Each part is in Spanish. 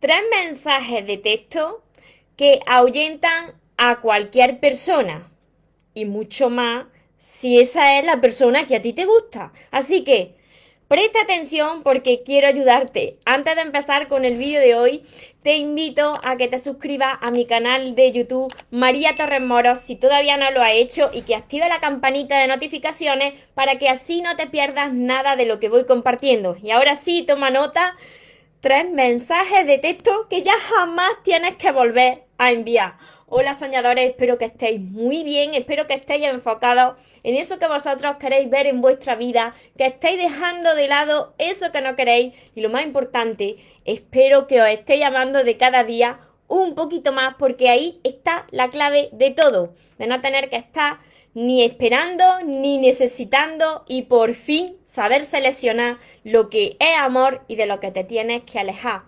tres mensajes de texto que ahuyentan a cualquier persona y mucho más si esa es la persona que a ti te gusta. Así que presta atención porque quiero ayudarte. Antes de empezar con el vídeo de hoy, te invito a que te suscribas a mi canal de YouTube María Torres Moros si todavía no lo ha hecho y que active la campanita de notificaciones para que así no te pierdas nada de lo que voy compartiendo. Y ahora sí, toma nota tres mensajes de texto que ya jamás tienes que volver a enviar. Hola soñadores, espero que estéis muy bien, espero que estéis enfocados en eso que vosotros queréis ver en vuestra vida, que estéis dejando de lado eso que no queréis y lo más importante, espero que os estéis llamando de cada día un poquito más porque ahí está la clave de todo, de no tener que estar ni esperando ni necesitando y por fin saber seleccionar lo que es amor y de lo que te tienes que alejar.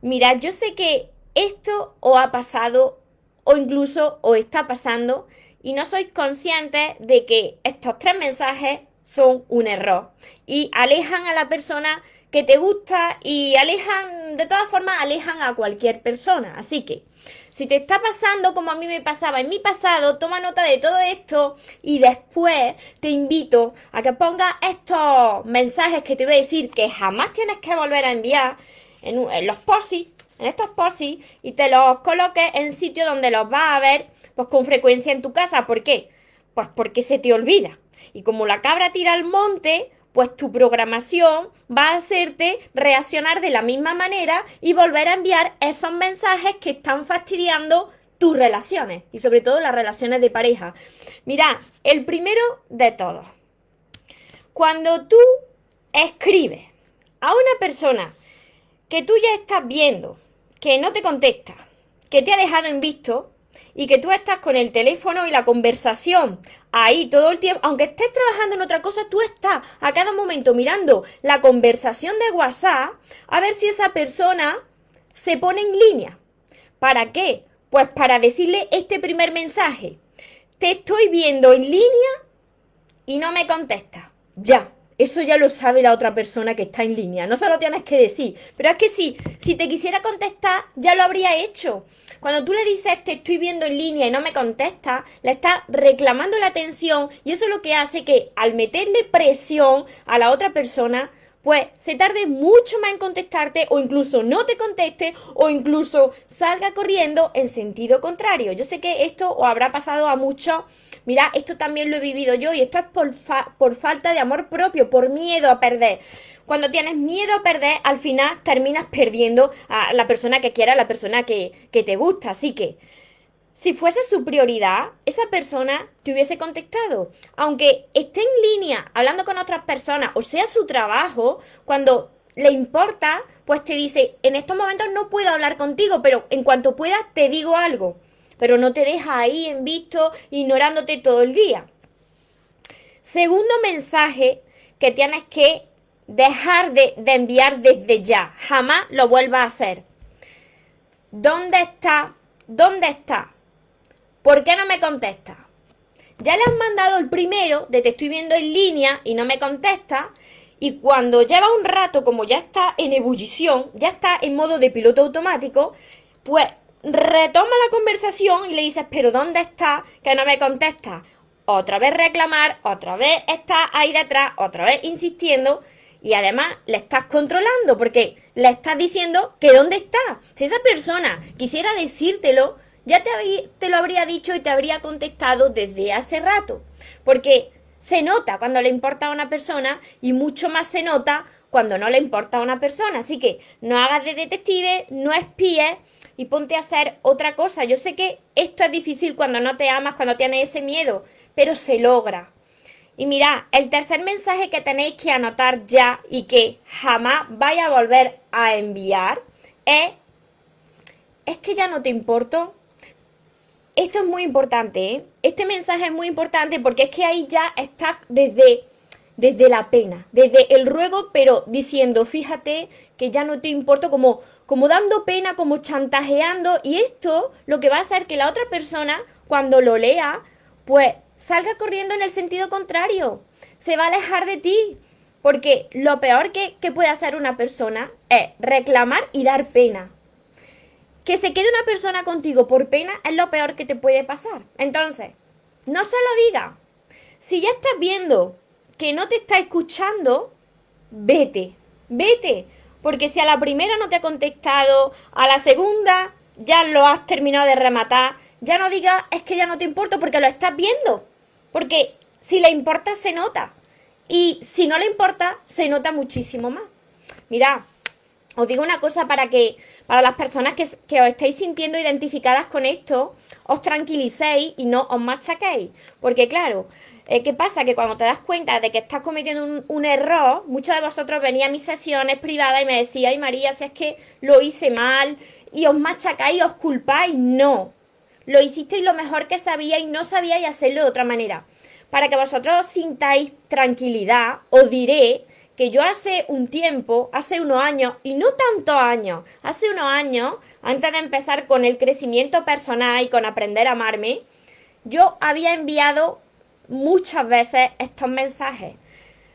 Mira, yo sé que esto os ha pasado o incluso os está pasando y no sois conscientes de que estos tres mensajes son un error y alejan a la persona que te gusta y alejan, de todas formas, alejan a cualquier persona. Así que, si te está pasando como a mí me pasaba en mi pasado, toma nota de todo esto y después te invito a que pongas estos mensajes que te voy a decir que jamás tienes que volver a enviar en, los posis, en estos posis y te los coloques en sitio donde los vas a ver pues con frecuencia en tu casa. ¿Por qué? Pues porque se te olvida. Y como la cabra tira al monte, pues tu programación va a hacerte reaccionar de la misma manera y volver a enviar esos mensajes que están fastidiando tus relaciones y sobre todo las relaciones de pareja. Mira, el primero de todos. Cuando tú escribes a una persona que tú ya estás viendo que no te contesta, que te ha dejado en visto, y que tú estás con el teléfono y la conversación ahí todo el tiempo, aunque estés trabajando en otra cosa, tú estás a cada momento mirando la conversación de WhatsApp a ver si esa persona se pone en línea. ¿Para qué? Pues para decirle este primer mensaje. Te estoy viendo en línea y no me contesta. Ya. Eso ya lo sabe la otra persona que está en línea. No se lo tienes que decir. Pero es que si, si te quisiera contestar, ya lo habría hecho. Cuando tú le dices te estoy viendo en línea y no me contesta, le estás reclamando la atención y eso es lo que hace que al meterle presión a la otra persona, pues se tarde mucho más en contestarte o incluso no te conteste o incluso salga corriendo en sentido contrario. Yo sé que esto os habrá pasado a muchos. Mira, esto también lo he vivido yo y esto es por, por falta de amor propio, por miedo a perder. Cuando tienes miedo a perder, al final terminas perdiendo a la persona que quiera, a la persona que, que te gusta. Así que si fuese su prioridad, esa persona te hubiese contestado. Aunque esté en línea hablando con otras personas o sea su trabajo, cuando le importa, pues te dice, en estos momentos no puedo hablar contigo, pero en cuanto pueda te digo algo. Pero no te deja ahí en visto, ignorándote todo el día. Segundo mensaje que tienes que dejar de, de enviar desde ya. Jamás lo vuelvas a hacer. ¿Dónde está? ¿Dónde está? ¿Por qué no me contesta? Ya le has mandado el primero de te estoy viendo en línea y no me contesta. Y cuando lleva un rato, como ya está en ebullición, ya está en modo de piloto automático, pues retoma la conversación y le dices, pero ¿dónde está? Que no me contesta. Otra vez reclamar, otra vez está ahí detrás, otra vez insistiendo. Y además le estás controlando porque le estás diciendo que dónde está. Si esa persona quisiera decírtelo, ya te, lo habría dicho y te habría contestado desde hace rato. Porque se nota cuando le importa a una persona y mucho más se nota cuando no le importa a una persona. Así que no hagas de detective, no espíes y ponte a hacer otra cosa. Yo sé que esto es difícil cuando no te amas, cuando tienes ese miedo, pero se logra. Y mira, el tercer mensaje que tenéis que anotar ya y que jamás vaya a volver a enviar es, es que ya no te importo. Esto es muy importante, ¿eh? Este mensaje es muy importante porque es que ahí ya estás desde, desde la pena, desde el ruego, pero diciendo, fíjate que ya no te importo, como, como dando pena, como chantajeando. Y esto lo que va a hacer que la otra persona, cuando lo lea, pues salga corriendo en el sentido contrario. Se va a alejar de ti. Porque lo peor que, que puede hacer una persona es reclamar y dar pena. Que se quede una persona contigo por pena es lo peor que te puede pasar. Entonces, no se lo diga. Si ya estás viendo que no te está escuchando, vete, vete. Porque si a la primera no te ha contestado, a la segunda ya lo has terminado de rematar, ya no digas es que ya no te importa porque lo estás viendo. Porque si le importa, se nota. Y si no le importa, se nota muchísimo más. Mira, os digo una cosa para que, para las personas que, os estéis sintiendo identificadas con esto, os tranquilicéis y no os machaquéis. Porque claro, eh, ¿Qué pasa? Que cuando te das cuenta de que estás cometiendo un, error, muchos de vosotros venían a mis sesiones privadas y me decían, ay María, si es que lo hice mal, y os machacáis, os culpáis. No, lo hicisteis lo mejor que sabíais, no sabíais hacerlo de otra manera. Para que vosotros sintáis tranquilidad, os diré que yo hace un tiempo, hace unos años, y no tantos años, hace unos años, antes de empezar con el crecimiento personal y con aprender a amarme, yo había enviado muchas veces estos mensajes.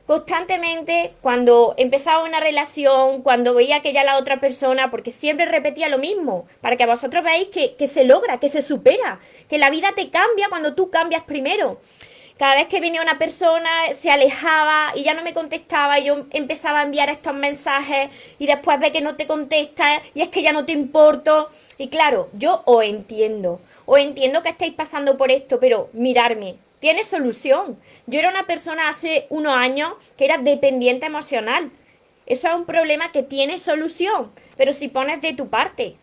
Constantemente, cuando empezaba una relación, cuando veía que ya la otra persona, porque siempre repetía lo mismo, para que vosotros veáis que, que se logra, que se supera, que la vida te cambia cuando tú cambias primero cada vez que venía una persona se alejaba y ya no me contestaba y yo empezaba a enviar estos mensajes y después ve que no te contesta y es que ya no te importo. Y claro, yo os entiendo, os entiendo que estáis pasando por esto, pero mirarme, tiene solución. Yo era una persona hace unos años que era dependiente emocional. Eso es un problema que tiene solución, pero si pones de tu parte.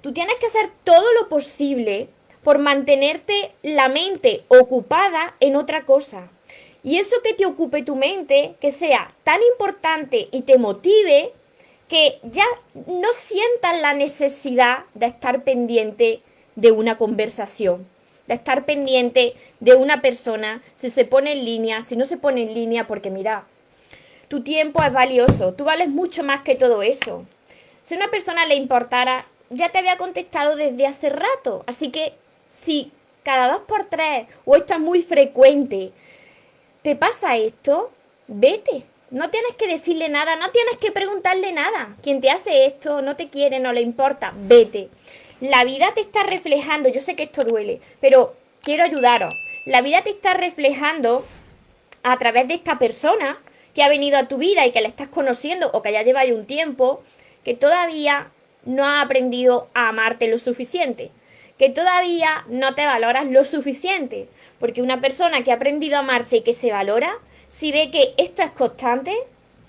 Tú tienes que hacer todo lo posible por mantenerte la mente ocupada en otra cosa. Y eso que te ocupe tu mente, que sea tan importante y te motive, que ya no sientas la necesidad de estar pendiente de una conversación de estar pendiente de una persona, si se pone en línea, si no se pone en línea, porque mira, tu tiempo es valioso, tú vales mucho más que todo eso. Si a una persona le importara, ya te había contestado desde hace rato, así que si cada dos por tres, o esto es muy frecuente, te pasa esto, vete. No tienes que decirle nada, no tienes que preguntarle nada. Quien te hace esto no te quiere, no le importa, vete. La vida te está reflejando, yo sé que esto duele, pero quiero ayudaros. La vida te está reflejando a través de esta persona que ha venido a tu vida y que la estás conociendo o que ya lleva ahí un tiempo, que todavía no ha aprendido a amarte lo suficiente, que todavía no te valoras lo suficiente, porque una persona que ha aprendido a amarse y que se valora, si ve que esto es constante,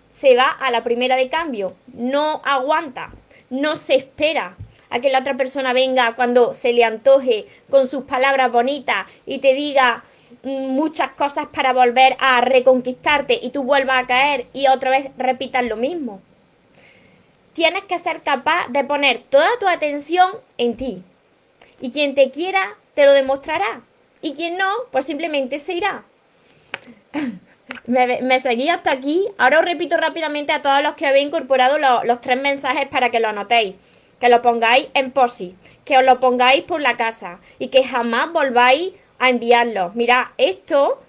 se va a la primera de cambio, no aguanta, no se espera, a que la otra persona venga cuando se le antoje con sus palabras bonitas y te diga mm, muchas cosas para volver a reconquistarte y tú vuelvas a caer y otra vez repitas lo mismo. Tienes que ser capaz de poner toda tu atención en ti. Y quien te quiera te lo demostrará. Y quien no, pues simplemente se irá. me, seguí hasta aquí. Ahora os repito rápidamente a todos los que habéis incorporado los tres mensajes para que lo anotéis que lo pongáis en posi, que os lo pongáis por la casa y que jamás volváis a enviarlo. Mira, esto,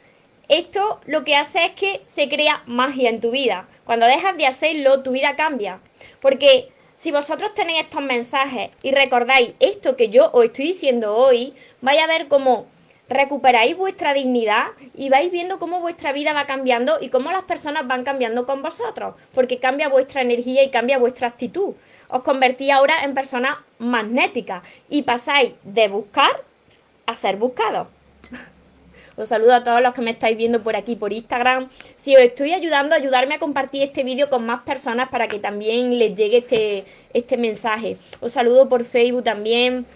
esto lo que hace es que se crea magia en tu vida. Cuando dejas de hacerlo, tu vida cambia. Porque si vosotros tenéis estos mensajes y recordáis esto que yo os estoy diciendo hoy, vais a ver cómo recuperáis vuestra dignidad y vais viendo cómo vuestra vida va cambiando y cómo las personas van cambiando con vosotros, porque cambia vuestra energía y cambia vuestra actitud os convertís ahora en personas magnéticas y pasáis de buscar a ser buscados. Os saludo a todos los que me estáis viendo por aquí, por Instagram. Si os estoy ayudando, ayudarme a compartir este vídeo con más personas para que también les llegue este, este mensaje. Os saludo por Facebook también.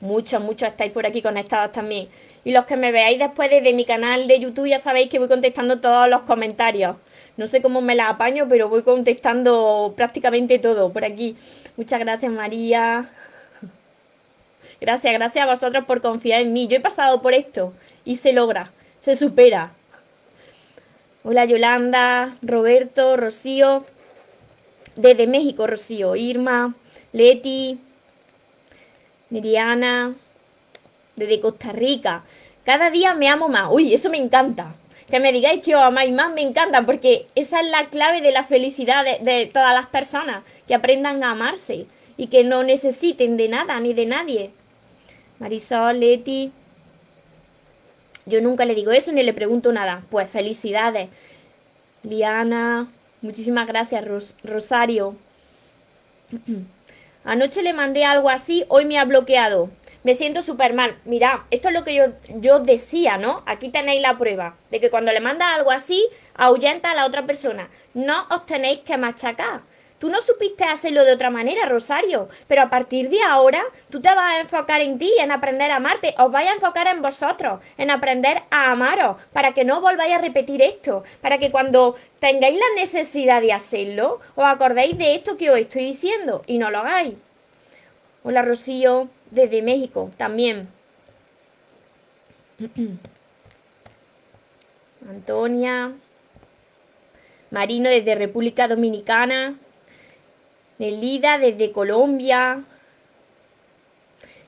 Muchos, muchos estáis por aquí conectados también. Y los que me veáis después desde mi canal de YouTube ya sabéis que voy contestando todos los comentarios. No sé cómo me la apaño, pero voy contestando prácticamente todo por aquí. Muchas gracias, María. Gracias, gracias a vosotros por confiar en mí. Yo he pasado por esto y se logra, se supera. Hola Yolanda, Roberto, Rocío, desde México, Rocío, Irma, Leti, Miriana, desde Costa Rica. Cada día me amo más. Uy, eso me encanta que me digáis que os amáis más me encanta porque esa es la clave de la felicidad de, todas las personas, que aprendan a amarse y que no necesiten de nada ni de nadie. Marisol, Leti. Yo nunca le digo eso ni le pregunto nada. Pues felicidades. Liana, muchísimas gracias, Rosario. Anoche le mandé algo así, hoy me ha bloqueado. Me siento súper mal. Mira, esto es lo que yo, yo decía, ¿no? Aquí tenéis la prueba de que cuando le manda algo así, ahuyenta a la otra persona. No os tenéis que machacar. Tú no supiste hacerlo de otra manera, Rosario, pero a partir de ahora tú te vas a enfocar en ti, en aprender a amarte, os vais a enfocar en vosotros, en aprender a amaros, para que no volváis a repetir esto, para que cuando tengáis la necesidad de hacerlo, os acordéis de esto que os estoy diciendo y no lo hagáis. Hola Rocío, desde México también. Antonia. Marino desde República Dominicana. Nelida desde Colombia.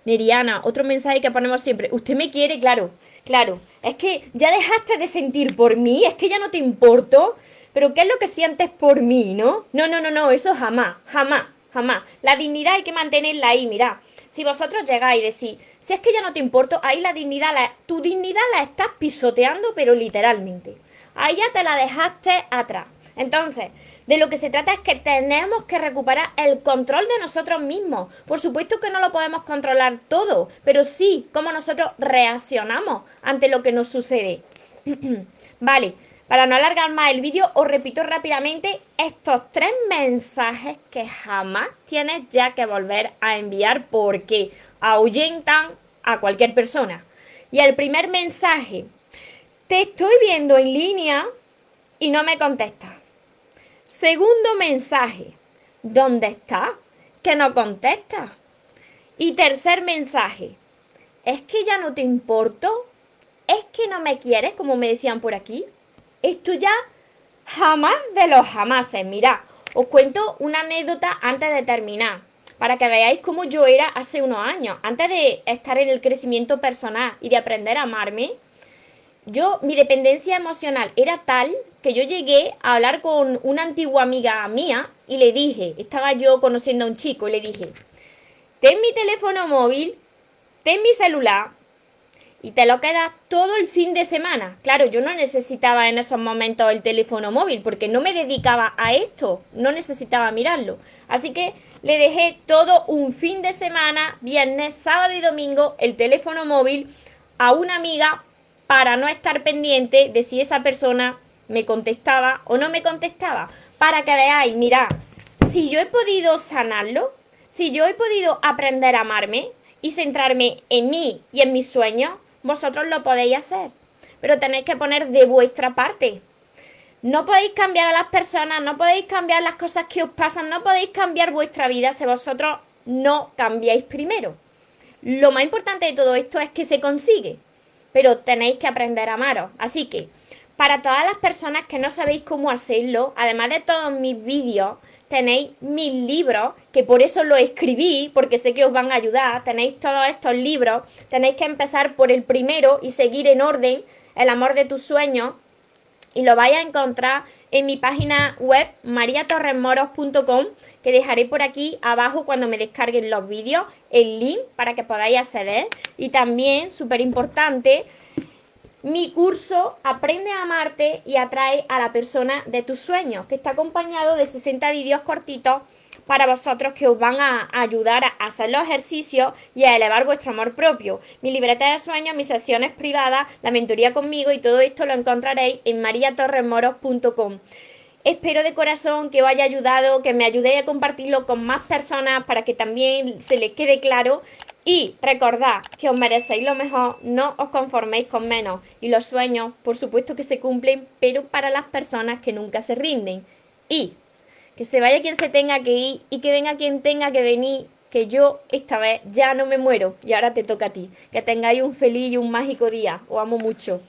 Neriana, otro mensaje que ponemos siempre. Usted me quiere, claro, claro. Es que ya dejaste de sentir por mí, es que ya no te importo. Pero ¿qué es lo que sientes por mí, no? No, no, no, no, eso jamás, jamás, jamás. La dignidad hay que mantenerla ahí, mira. Si vosotros llegáis y decís, si es que ya no te importo, ahí la dignidad, tu dignidad la estás pisoteando, pero literalmente. Ahí ya te la dejaste atrás. Entonces, de lo que se trata es que tenemos que recuperar el control de nosotros mismos. Por supuesto que no lo podemos controlar todo, pero sí cómo nosotros reaccionamos ante lo que nos sucede. vale, para no alargar más el vídeo, os repito rápidamente estos tres mensajes que jamás tienes ya que volver a enviar porque ahuyentan a cualquier persona. Y el primer mensaje, te estoy viendo en línea y no me contestas. Segundo mensaje, ¿dónde está? Que no contesta. Y tercer mensaje, ¿es que ya no te importo? ¿Es que no me quieres, como me decían por aquí? Esto ya jamás de los jamases. Mirad, os cuento una anécdota antes de terminar, para que veáis cómo yo era hace unos años. Antes de estar en el crecimiento personal y de aprender a amarme, yo, mi dependencia emocional era tal que yo llegué a hablar con una antigua amiga mía y le dije, estaba yo conociendo a un chico y le dije, ten mi teléfono móvil, ten mi celular y te lo quedas todo el fin de semana. Claro, yo no necesitaba en esos momentos el teléfono móvil porque no me dedicaba a esto, no necesitaba mirarlo. Así que le dejé todo un fin de semana, viernes, sábado y domingo, el teléfono móvil a una amiga para no estar pendiente de si esa persona me contestaba o no me contestaba. Para que veáis, mirad, si yo he podido sanarlo, si yo he podido aprender a amarme y centrarme en mí y en mis sueños, vosotros lo podéis hacer. Pero tenéis que poner de vuestra parte. No podéis cambiar a las personas, no podéis cambiar las cosas que os pasan, no podéis cambiar vuestra vida si vosotros no cambiáis primero. Lo más importante de todo esto es que se consigue pero tenéis que aprender a amaros. Así que, para todas las personas que no sabéis cómo hacerlo, además de todos mis vídeos, tenéis mis libros, que por eso lo escribí, porque sé que os van a ayudar. Tenéis todos estos libros. Tenéis que empezar por el primero y seguir en orden el amor de tus sueños. Y lo vais a encontrar en mi página web mariatorremoros.com que dejaré por aquí abajo cuando me descarguen los vídeos el link para que podáis acceder. Y también súper importante mi curso Aprende a amarte y atrae a la persona de tus sueños, que está acompañado de 60 vídeos cortitos para vosotros que os van a ayudar a hacer los ejercicios y a elevar vuestro amor propio. Mi libreta de sueños, mis sesiones privadas, la mentoría conmigo y todo esto lo encontraréis en mariatorremoros.com. Espero de corazón que os haya ayudado, que me ayudéis a compartirlo con más personas para que también se les quede claro. Y recordad que os merecéis lo mejor, no os conforméis con menos. Y los sueños, por supuesto que se cumplen, pero para las personas que nunca se rinden. Y que se vaya quien se tenga que ir y que venga quien tenga que venir, que yo esta vez ya no me muero y ahora te toca a ti. Que tengáis un feliz y un mágico día. Os amo mucho.